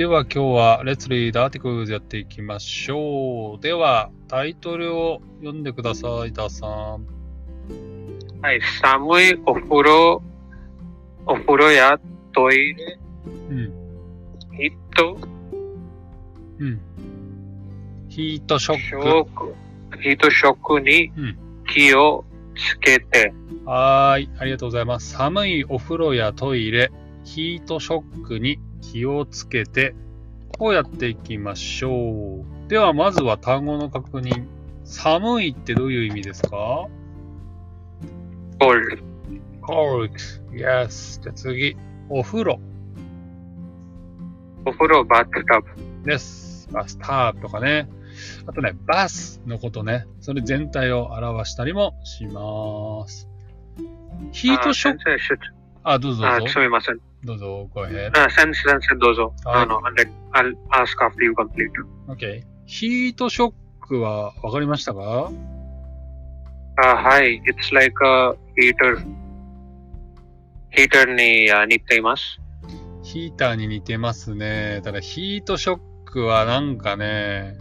では今日は Let's Read Articles やっていきましょう。では、タイトルを読んでください、ダーさん。はい、寒いお風呂、お風呂やトイレ、うん。ヒット、うん。ヒートショシック、ヒートショックにうん気をつけて、ク。はーい。ありがとうございます。寒いお風呂やトイレ、ヒートショックに気をつけて、こうやっていきましょう。では、まずは単語の確認。寒いってどういう意味ですか？Cold、?cold. Yes. じゃあ次。お風呂お風呂、バスタブ、です。バスタブとかね。あとね、バスのことね。それ全体を表したりもします。ヒートショック、あどうぞどあうぞ。すみません。どうぞ、go ahead. あ先生、先生、どうぞ。はいあの、like, I'll ask after you complete. OK。ヒートショックは分かりましたか？あはい、it's like a heater. ヒーターにあ似ています。ヒーターに似てますね。ただヒートショックはなんかね、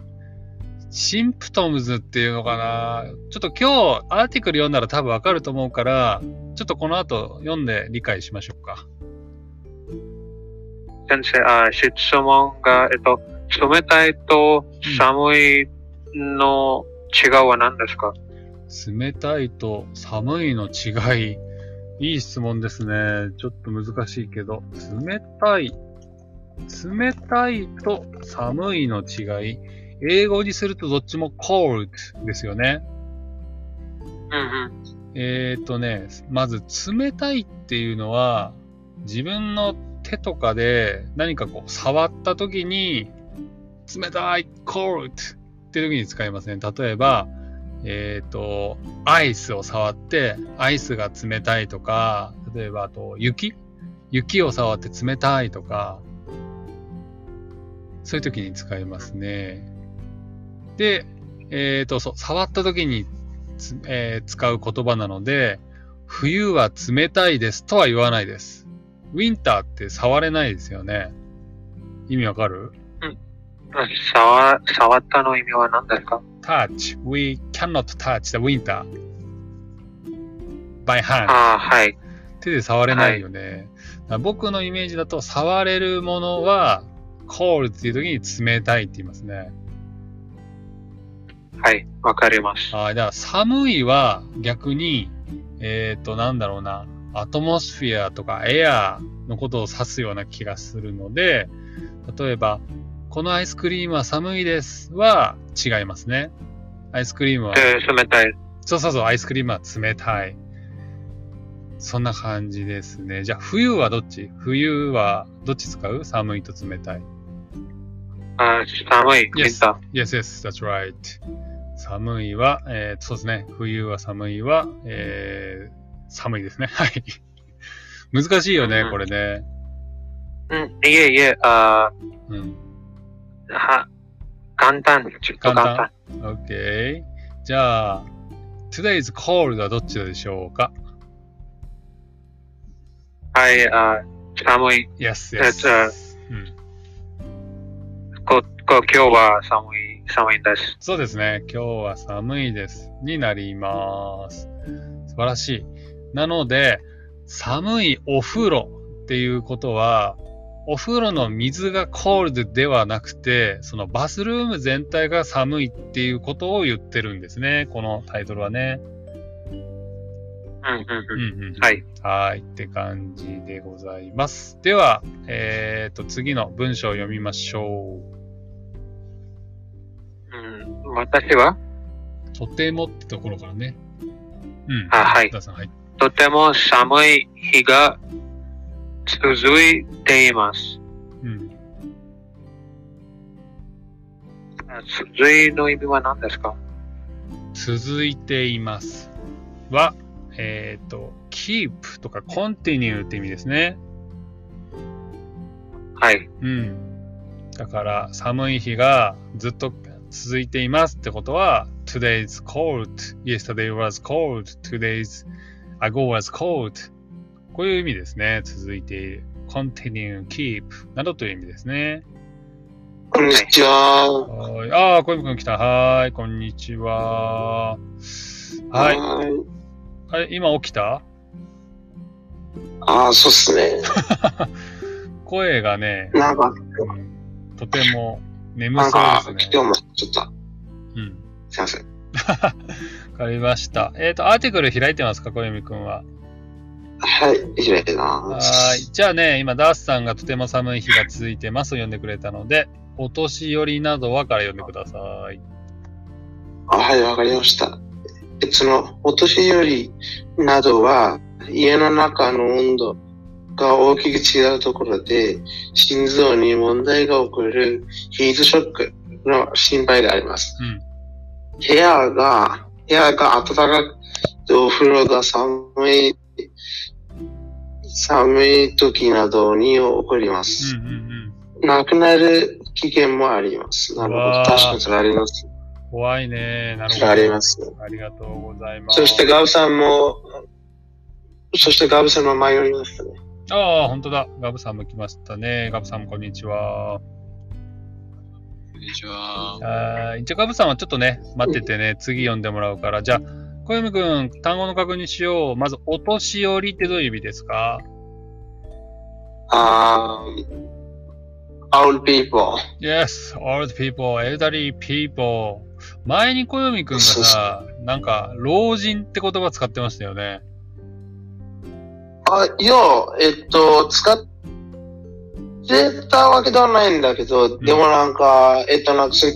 シンプトムズっていうのかな。ちょっと今日アーティクル読んだら多分わかると思うから、ちょっとこの後読んで理解しましょうか。先生、あ質問が、えっと、冷たいと寒いの違いは何ですか、冷たいと寒いの違い。いい質問ですね。ちょっと難しいけど。冷たい。冷たいと寒いの違い。英語にするとどっちも cold ですよね。うんうん。えーとね、まず冷たいっていうのは、自分の手とかで何かこう触った時に、冷たい cold って時に使いますね。例えば、えーと、アイスを触って、アイスが冷たいとか、例えばあと雪？雪を触って冷たいとか、そういう時に使いますね。で、えーと、そう、触った時にえー使う言葉なので、冬は冷たいですとは言わないです。ウィンターって触れないですよね。意味わかる？あ触触ったの意味は何ですか ?touch. We cannot touch the winter by hand. あはい。手で触れないよね。だから僕のイメージだと、触れるものは cold っていう時に冷たいって言いますね。はい。わかります。ああ、だから寒いは逆に、えっ、と、なんだろうな、アトモスフィアとかエアのことを指すような気がするので、例えば、このアイスクリームは寒いですは違いますね。アイスクリームは、で冷たい。そうそうそう、アイスクリームは冷たい。そんな感じですね。じゃあ、冬はどっち？冬はどっち使う？寒いと冷たい。あ寒い。Yes, タ yes, yes, that's right. 寒いは、えー、そうですね。冬は寒いは、えー、寒いですね。はい。難しいよね、うんこれね。ー。うん。いえいえ、あうん。は、簡単。ちょっと簡単。OK。じゃあ、today's cold はどっちでしょうか？はい、あ寒い。?Yes, yes. uh, うん。こ、こ、今日は寒い、寒いです。そうですね。今日は寒いです。になります。素晴らしい。なので、寒いお風呂っていうことは、お風呂の水がコールドではなくて、そのバスルーム全体が寒いっていうことを言ってるんですね。このタイトルはね。うん、うん、ううん。んうん。はい。はい。って感じでございます。では、えっ、と、次の文章を読みましょうん、私は、う。とてもってところからね。うん。あはい田さんはい。とても寒い日が続いています。うん。あ続いの意味は何ですか？続いています。は、えっ、と、keep とか continue って意味ですね。はい。うん。だから、寒い日がずっと続いていますってことは、today's cold, yesterday was cold, today's ago was cold. こういう意味ですね。続いている。continue, keep などという意味ですね。こんにちは。はい。ああ、小泉くん来た。はーい、こんにちは。はい。い。あれ、今起きた？ああ、そうっすね。声がね、なんか、うんとても眠そうか、ですね。今日もちょっと、うん。すいません。わかりました。えっ、と、アーティクル開いてますか、小泉くんは。はい、開いてはまーい。す。じゃあね、今、ダースさんがとても寒い日が続いてますと呼んでくれたので、お年寄りなどはから読んでください。あはい、わかりました。えその、お年寄りなどは、家の中の温度が大きく違うところで、心臓に問題が起こるヒートショックの心配があります。うん。部屋が、部屋が暖かくてお風呂が寒い、寒い時などに起こりまうす。んうんうん。亡くなる危険もあります。なるほど。確かにそれあります。怖いね。なるそほど。れあります。ありがとうございます。そしてガブさんも、そしてガブさんも迷いましたね。ああ、本当だ。ガブさんも来ましたね。ガブさんもこんにちは。こんにちは。あー一応ガブさんはちょっとね、待っててね、次読んでもらうから。じゃあ、小読くん、単語の確認しよう。まず、お年寄りってどういう意味ですか？あー、old people. ?Yes, old people, elderly people. 前に小読くんがさ、なんか、老人って言葉使ってましたよね。あ、いや、えっと、使ってたわけではないんだけど、でもなんか、えっと、なんかそ違いを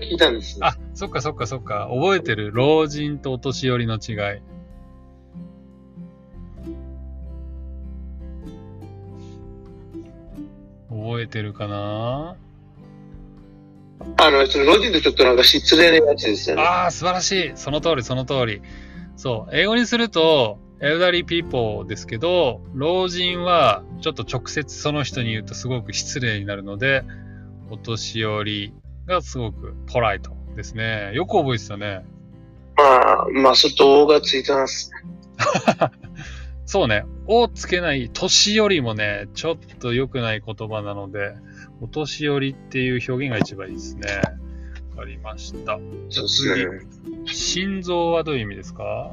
聞いたんです。あ、そっかそっかそっか。覚えてる。老人とお年寄りの違い。覚えてるかな？あの、その老人ってちょっとなんか失礼なやつですよね。ああ、素晴らしい。その通り、その通り。そう。英語にすると、 elderly people ですけど、老人はちょっと直接その人に言うとすごく失礼になるので、お年寄りがすごくポライトですね。よく覚えてたね。まあ、まあ、ちょっと O がついてます。そうね。をつけない年寄りもね、ちょっと良くない言葉なので、お年寄りっていう表現が一番いいですね。わかりました。そうです心臓はどういう意味ですか？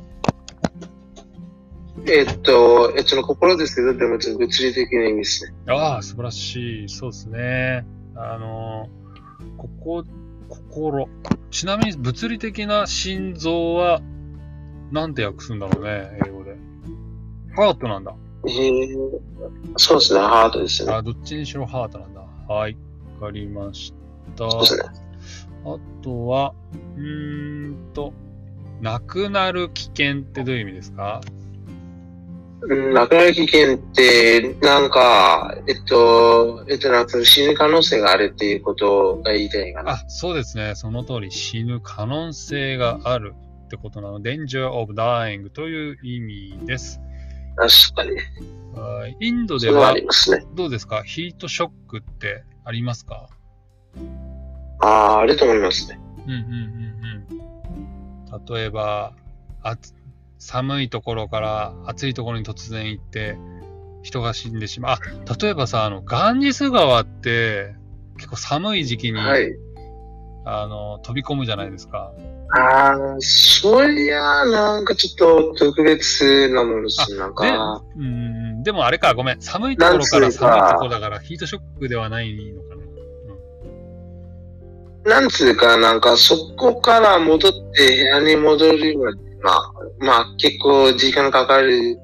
えっと、えっと、心ですけど、でもちょっと物理的な意味ですね。ああ、素晴らしい。そうですね。あの、ここ、心。ちなみに物理的な心臓は、なんて訳すんだろうね、英語で。ハートなんだ。えー、そうですね、ハートですね。あ、どっちにしろハートなんだ。はい。わかりました。そうですね。あとは、うーんと、亡くなる危険ってどういう意味ですか？うんなる危険って、なんか、えっと、えっと、なんか死ぬ可能性があるっていうことが言いたいかな。あ、そうですね。その通り、死ぬ可能性があるってことなの。danger of dying という意味です。確かに。はいインドではね。どうですか？ヒートショックってありますか？ああ、あると思いますね。うんうんうんうん。例えば、あつ寒いところから暑いところに突然行って人が死んでしまう。あ、例えばさ、あの、ガンジス川って結構寒い時期に、はい。あの、飛び込むじゃないですか。ああ、そりゃ、なんかちょっと特別なものですね。なんでか、うん、でもあれか、ごめん。寒いところから寒いところだからヒートショックではないのかな。なんつうか、なんかそこから戻って部屋に戻るまで、まあ、まあ結構時間かかる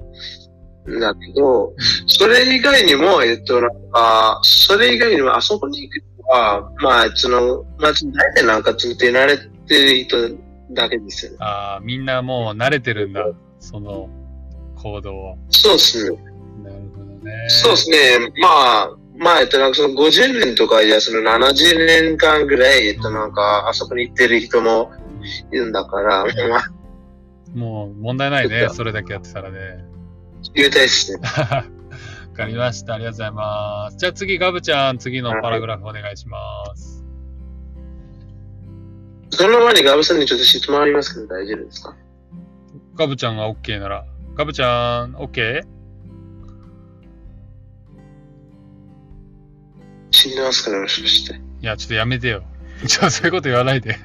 んだけど、それ以外にも、えっと、なんか、それ以外にもあそこに行くのは、まあ、その、まあ、大体なんかつって慣れてる人だけですよね。ああ、みんなもう慣れてるんだ。その行動を。そうですね。なるほどね。そうですね。まあ、まあ、えっと、なんかその50年とか、いや、その70年間ぐらい、えっと、なんか、あそこに行ってる人もいるんだから、まあ、もう問題ないね。それだけやってたらね。言いたいですね。わかりました。ありがとうございます。じゃあ次、ガブちゃん、次のパラグラフお願いします。その前にガブさんにちょっと質問ありますけど大丈夫ですか？ガブちゃんが OK なら。ガブちゃん、OK? 死んでますから、もしかして。いや、ちょっとやめてよ。ちょ、そういうこと言わないで。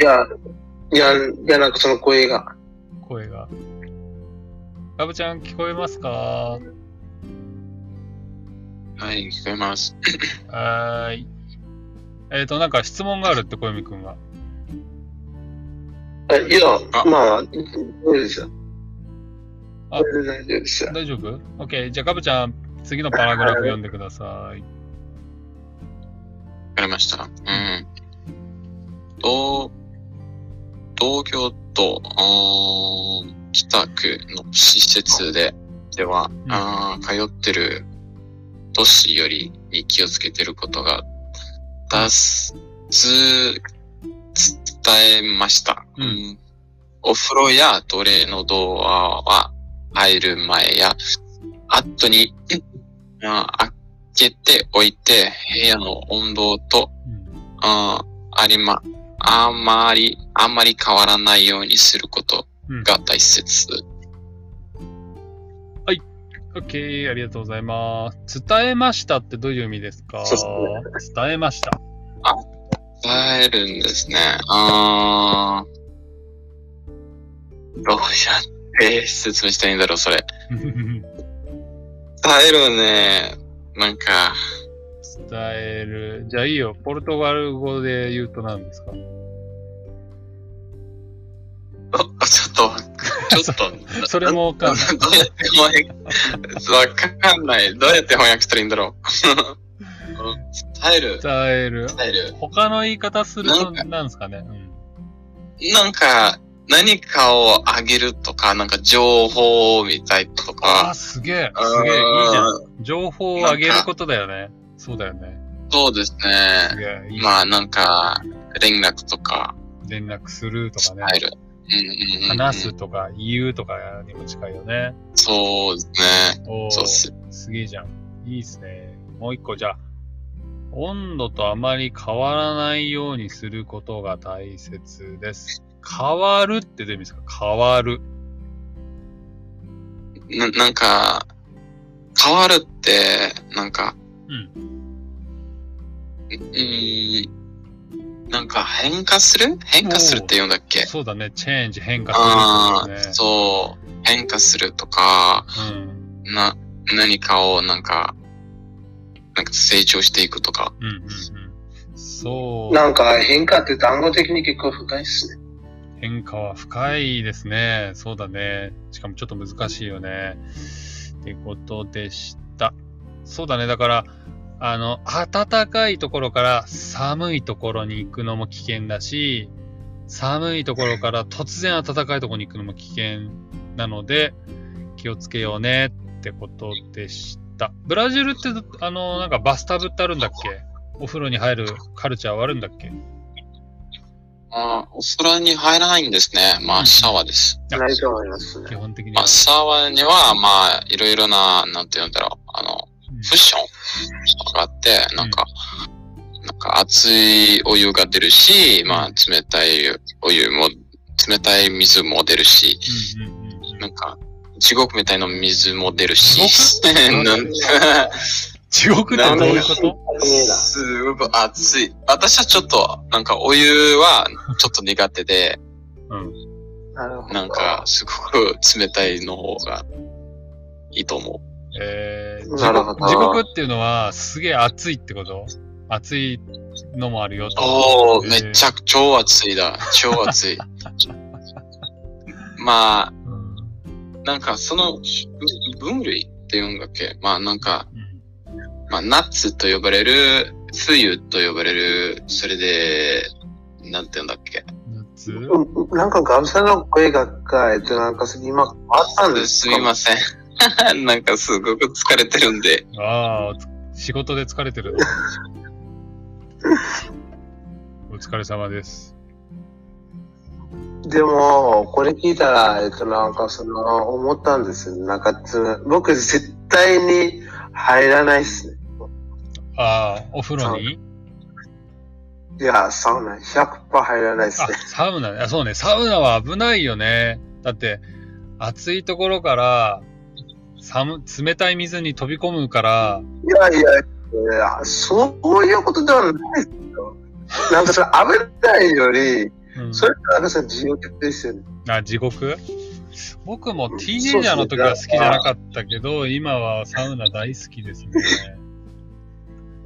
いや、いや、いや、なんかその声が。声が。ガブちゃん聞こえますか？はい、聞こえます。はーい。えっ、と、なんか質問があるって、小泉くんは。あいや、あまあ、大丈夫ですよ。あ大丈夫ですよ。大丈夫 ?OK。じゃあ、ガブちゃん、次のパラグラフ読んでください。わかりました。うん。東、東京都、北区の施設で、では、うん通ってる都市よりに気をつけてることが、だす、つ、伝えました。うんお風呂やトイレのドアは入る前や後に、あ開けておいて部屋の温度とうん。あありま、あんまり、あんまり変わらないようにすることうん。が大切。OK。ありがとうございます。伝えましたってどういう意味ですか？伝えました。伝えるんですね。あーどうやって説明したいんだろう、それ。伝えるね。なんか、伝える。じゃあいいよ。ポルトガル語で言うと何ですか？あちょっと、ちょっと、それもわかんない。どうやって翻訳、わかんない。どうやって翻訳したらいいんだろう。伝える、伝える。伝える。他の言い方するとなんですかね、うん、なんか、何かをあげるとか、なんか情報みたいとあかあ、、すげえ。すげえ。いいじゃん。うん情報を上げることだよね。そうだよね。そうですすね。いいまあなんか、連絡とか連絡するとかね。うんうんうん話すとか言うとかにも近いよね。そうですね。おーそうっす。すげえじゃん。いいっすね。もう一個じゃあ、温度とあまり変わらないようにすることが大切です。変わるってどういう意味ですか？変わる。ななんか、変わるって、なんか、うん。うーん、なんか変化する？変化するって言うんだっけ？そうだね。チェンジ、変化するね。そう、変化するとか、うん。な、何かをなんか、なんか成長していくとか。うんうんうん。そう。なんか変化って単語的に結構深いっすね。変化は深いですね。そうだね。しかもちょっと難しいよね。ってことでした。そうだね。だから、あの、暖かいところから寒いところに行くのも危険だし、寒いところから突然暖かいところに行くのも危険なので、気をつけようねってことでした。ブラジルって、あの、なんかバスタブってあるんだっけ？お風呂に入るカルチャーはあるんだっけ？あお風呂に入らないんですね。まあ、シャワーです。あないと思いますね基。本的にまあ、は。シャワーには、まあ、いろいろな、なんて言うんだろう。あの、うんクッションがあって、なんか、なんか熱いお湯が出るし、まあ、冷たいお湯も、冷たい水も出るし、なんか、地獄みたいな水も出るし、地獄ってどういうこと？すごく熱い。私はちょっと、なんかお湯はちょっと苦手で、うん。なるほど。なんかすごく冷たいの方がいいと思えー、地なるほど獄地獄っていうのは、すげえ暑いってこと？暑いのもあるよう。と。おー、えーめっちゃ超熱いだ。超熱い。まあ、うんなんかその分類っていうんだっけ？まあなんか、うんまあ夏と呼ばれる、冬と呼ばれる、それで、なんて言うんだっけ？夏うんなんかガブさんの声が、えっと、なんか今、変わったんですすかみません。なんかすごく疲れてるんで。ああ、仕事で疲れてるの。お疲れ様です。でも、これ聞いたら、えっと、なんかその、思ったんですよ。なんかつ、僕絶対に入らないっすね。ああ、お風呂に？いや、サウナ100%入らないっすあね。、サウナね。あ、そうね。サウナは危ないよね。だって、暑いところから、寒、冷たい水に飛び込むから、いやいや、いや、そういうことではないですよ。なんかそれ危ないより、うんそれかさ、自由ですよね。あ、地獄？僕もティーネイジャーの時は好きじゃなかったけど、今はサウナ大好きですね。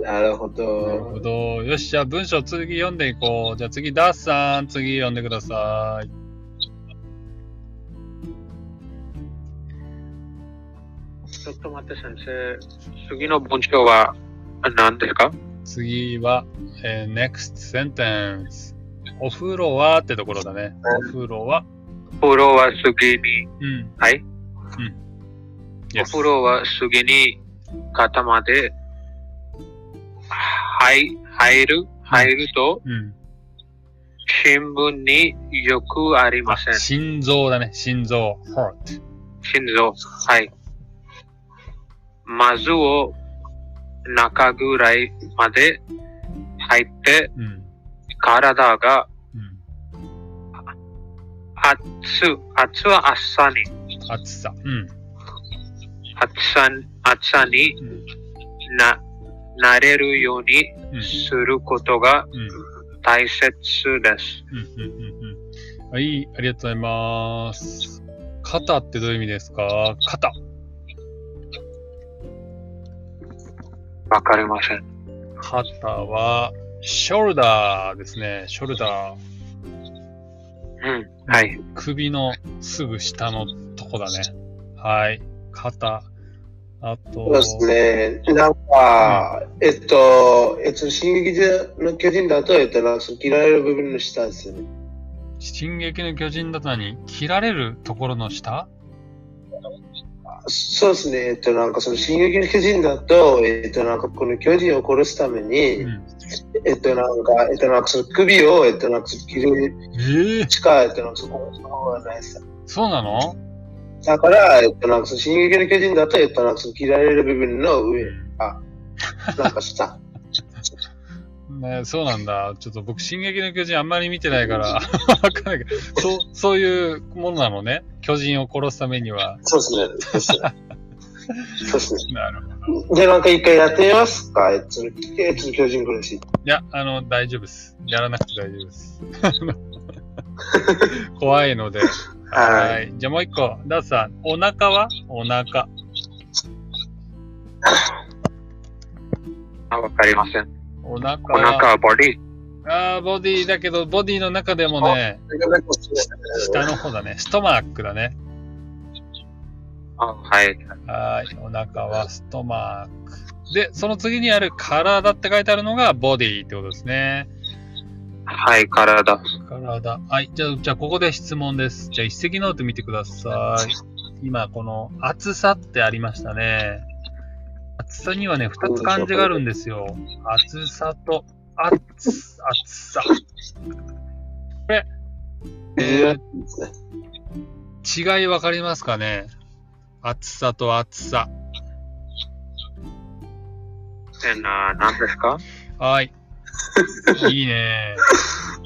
なるほなるほど。ど。よし、じゃあ文章次読んでいこう。じゃあ次、ダースさん、次読んでください。ちょっと待って先生。次の文章は何ですか？次は、えー next sentence。お風呂はってところだね。お風呂は。お風呂は次に、うん。はい？お Yes 風呂は次に肩まで入入る、入るとうん。新聞によくありません。心臓だね。心臓。heart。心臓。はい。まずを中ぐらいまで入ってうん。体がうん。熱、熱は暑さに、暑さ。うん。暑さ、暑さにうん。な、なれるようにうん。することがうん。大切です。はい。ありがとうございます。肩ってどういう意味ですか肩。わかりません。肩は、ショルダーですね。ショルダー。うん。はい。首のすぐ下のとこだね。はい。肩。あと、そうですね。なんか、えっと、えっと、進撃の巨人だと、えっと、なんかその切られる部分の下ですよね。進撃の巨人だと何？切られるところの下？そうですね。えっと、なんかその進撃の巨人だと、えっと、なんかこの巨人を殺すために、うん。えっと、なんか、えっと、なんかその首を、えっと、なんか切るええしか、えっと、なんかそこの方がないです。そうなのだから、えっと、なんかその進撃の巨人だと、えっと、なんかその切られる部分の上、あ、なんか下。ね、そうなんだ。ちょっと僕、進撃の巨人あんまり見てないから、わかんないけど、そう、そういうものなのね。巨人を殺すためには。そうですね。そうですね。なるほど。じゃあなんか一回やってみますか？えっと、えっと、巨人苦しい。いや、あの、大丈夫です。やらなくて大丈夫です。怖いので。はいはい。じゃあもう一個。ダースさん、お腹は？お腹。あわかりません。お腹お腹ボディ。あーボディだけど、ボディの中でもね、下の方だね。ストマックだね。あはい。はい。お腹はストマック。で、その次にある体って書いてあるのがボディってことですね。はい、体。体。はい。じゃあ、じゃあここで質問です。じゃあ一石ノート見てください。今、この厚さってありましたね。厚さにはね、二つ漢字があるんですよ。厚さと厚、厚さ。これ、えー、違いわかりますかね？厚さと厚さ。えな、何ですか？はい。いいね。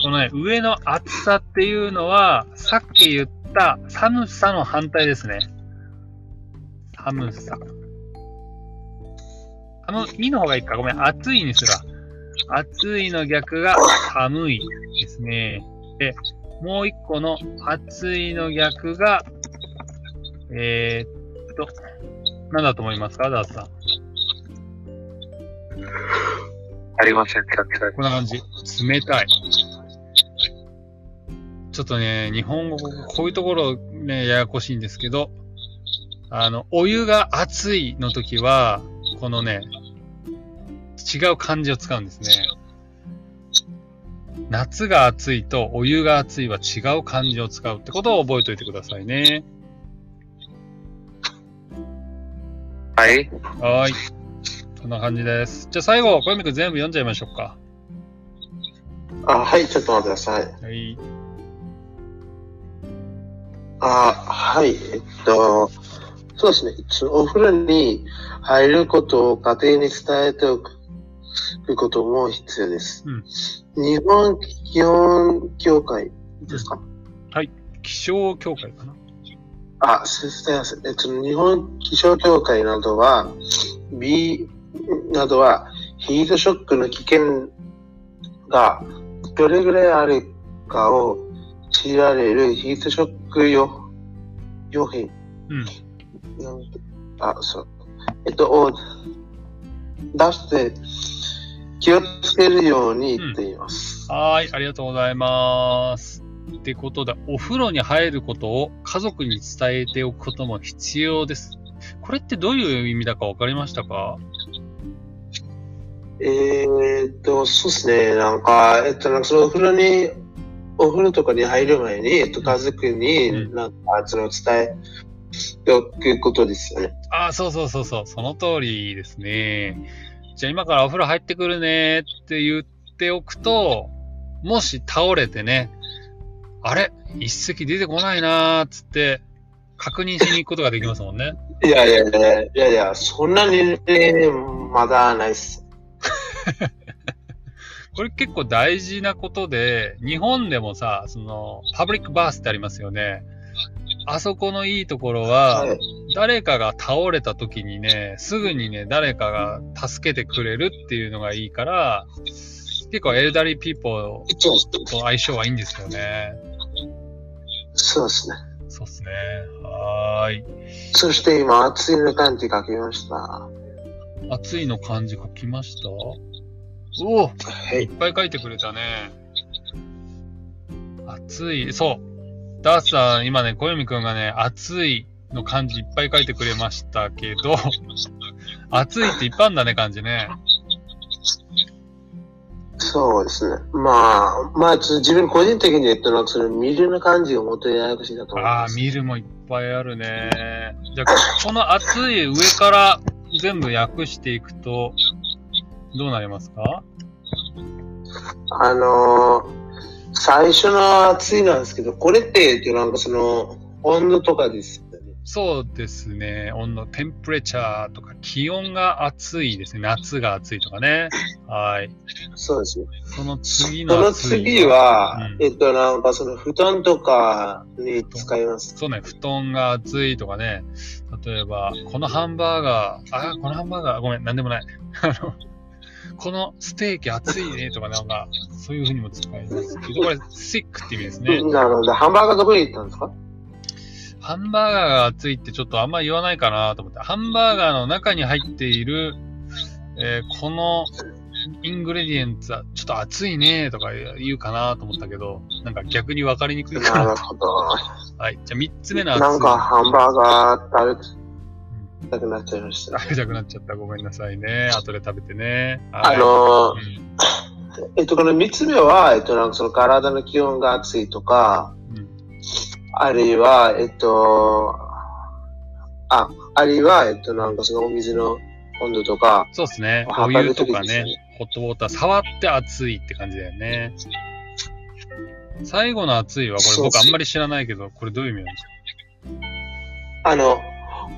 このね、上の厚さっていうのは、さっき言った寒さの反対ですね。寒さ。あの、いの方がいいか。ごめん、暑いにすら。暑いの逆が寒いですね。で、もう一個の暑いの逆が、えー、っと、何だと思いますか？ダースさん。ありません、こんな感じ。冷たい。ちょっとね、日本語、こういうところね、ややこしいんですけど、あの、お湯が熱いの時は、このね、違う漢字を使うんですね。夏が暑いとお湯が熱いは違う漢字を使うってことを覚えておいてくださいね。はい。はーい。そんな感じです。じゃあ最後、小読くん全部読んじゃいましょうか。あ、はい、ちょっと待ってください。はい。あ、はい、えっと、そうですね。お風呂に入ることを家庭に伝えておくことも必要です。うん日本基本協会ですか、気象協会かな？あ、すみません。えっと、日本気象協会などは、B などは、ヒートショックの危険がどれぐらいあるかを知られるヒートショックよ用品。うん。なんあ、そう。えっと、を出して気をつけるように言っています。はーい、ありがとうございます。ってことで、お風呂に入ることを家族に伝えておくことも必要です。これってどういう意味だか分かりましたか？えーっと、そうですね。なんか、えっと、なんかそのお風呂に、お風呂とかに入る前に、えっと、家族うんに、なんか、その伝えておくことですよね。ああ、そうそうそうそう、その通りですね。じゃあ今からお風呂入ってくるねって言っておくと、もし倒れてね、あれ？一石出てこないなーっつって、確認しに行くことができますもんね。いやいやいやいやいや、そんなに、ね、まだないっす。これ結構大事なことで、日本でもさ、その、パブリックバースってありますよね。あそこのいいところは、はい。誰かが倒れた時にね、すぐにね、誰かが助けてくれるっていうのがいいから、結構 elderly people と相性はいいんですよね。そうですね。そうっすね。はーい。そして今、暑いの漢字書きました。暑いの漢字書きました？おおはい。いっぱい書いてくれたね。暑い。そう。ダースさん、今ね、小読くんがね、暑いの漢字いっぱい書いてくれましたけど、暑いっていっぱいあんだね、漢字ね。そうですね。まあ、まあ、自分個人的に言ったのは、その見るの感じをもっとややこしいなと思いああ、ます。見るもいっぱいあるね。じゃあ、この暑い上から全部訳していくと、どうなりますか？あのー最初の暑いなんですけど、これって、なんかその、温度とかですよね。そうですね。温度、テンプレチャーとか、気温が暑いですね。夏が暑いとかね。はい。そうですね。その次そのの暑い。次は、うんえっと、なんかその布団とかに使います。そうね、布団が暑いとかね。例えば、このハンバーガー、あ、このハンバーガー、ごめん、なんでもない。あの、このステーキ熱いねとかなんか、そういう風にも使えますけど、これ、sick って意味ですね。なるほど。ハンバーガーどこに行ったんですか？ハンバーガーが熱いってちょっとあんま言わないかなと思って、ハンバーガーの中に入っている、えーこのイングレディエンツはちょっと熱いねとか言うかなと思ったけど、なんか逆に分かりにくいかな。なるほど。はい。じゃあ3つ目の熱い。なんかハンバーガー食べたくなっちゃいました。食べたくなっちゃった。ごめんなさいね。後で食べてね。あはいのーうんえっと、この三つ目は、えっと、なんかその体の気温が暑いとか、うんあるいは、えっと、あ、あるいは、えっと、なんかそのお水の温度とか、そうですね。お湯とかねホットウォーター、触って熱いって感じだよね。最後の熱いは、これ僕あんまり知らないけど、これどういう意味なんですか？あの、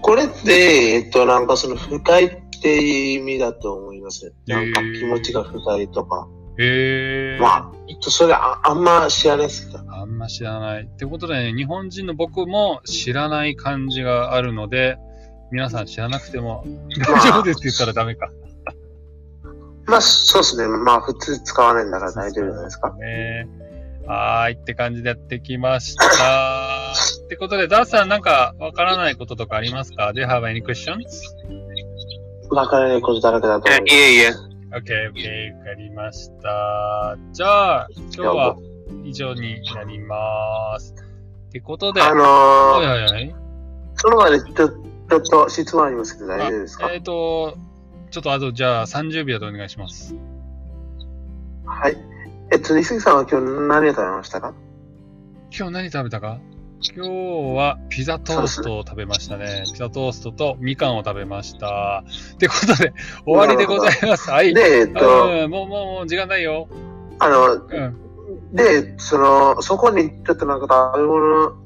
これって、えっと、なんかその深いっていう意味だと思います。なんか気持ちが深いとか。へー。まあ、えっと、それああんま知らないですけど。あんま知らない。ってことでね、日本人の僕も知らない漢字があるので、皆さん知らなくても大丈夫ですって言ったらダメか。まあ、そうですね。まあ、普通使わないんだから大丈夫じゃないですか。ね。はーいって感じでやってきました。ってことで、ダースさんなんかわからないこととかありますか ?Do you have any questions? わからないことだらけだと思います。いえいえ。OK, OK, わかりました。じゃあ、今日は以上になります。ってことで、あのはいー、はいはい。その前でちょちょっと質問ありますけど大丈夫ですか？あえっ、と、ちょっとあとじゃあ30秒でお願いします。はい。えっと、西木さんは今日何を食べましたか？今日何食べたか？今日はピザトーストを食べましたね。ピザトーストとみかんを食べました。ってことで、終わりでございます。はい。で、えっと、うん、もう、もう、もう、時間ないよ。あの、うん。で、その、そこにちょっとなんか食べ物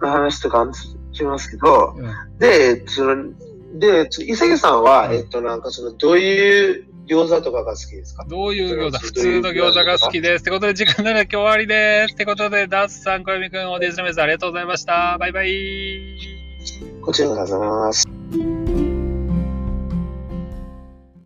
の話とかしますけど、うんで、その、で、伊勢さんは、うんえっと、なんかその、どういう餃子とかが好きですか？どういう餃子？そ普通の餃子が好きです。ってことで、時間なら今日終わりです。ってことで、ダースさん、小泉くん、オーディスの皆さん、ありがとうございました。バイバイ。こちらでございます。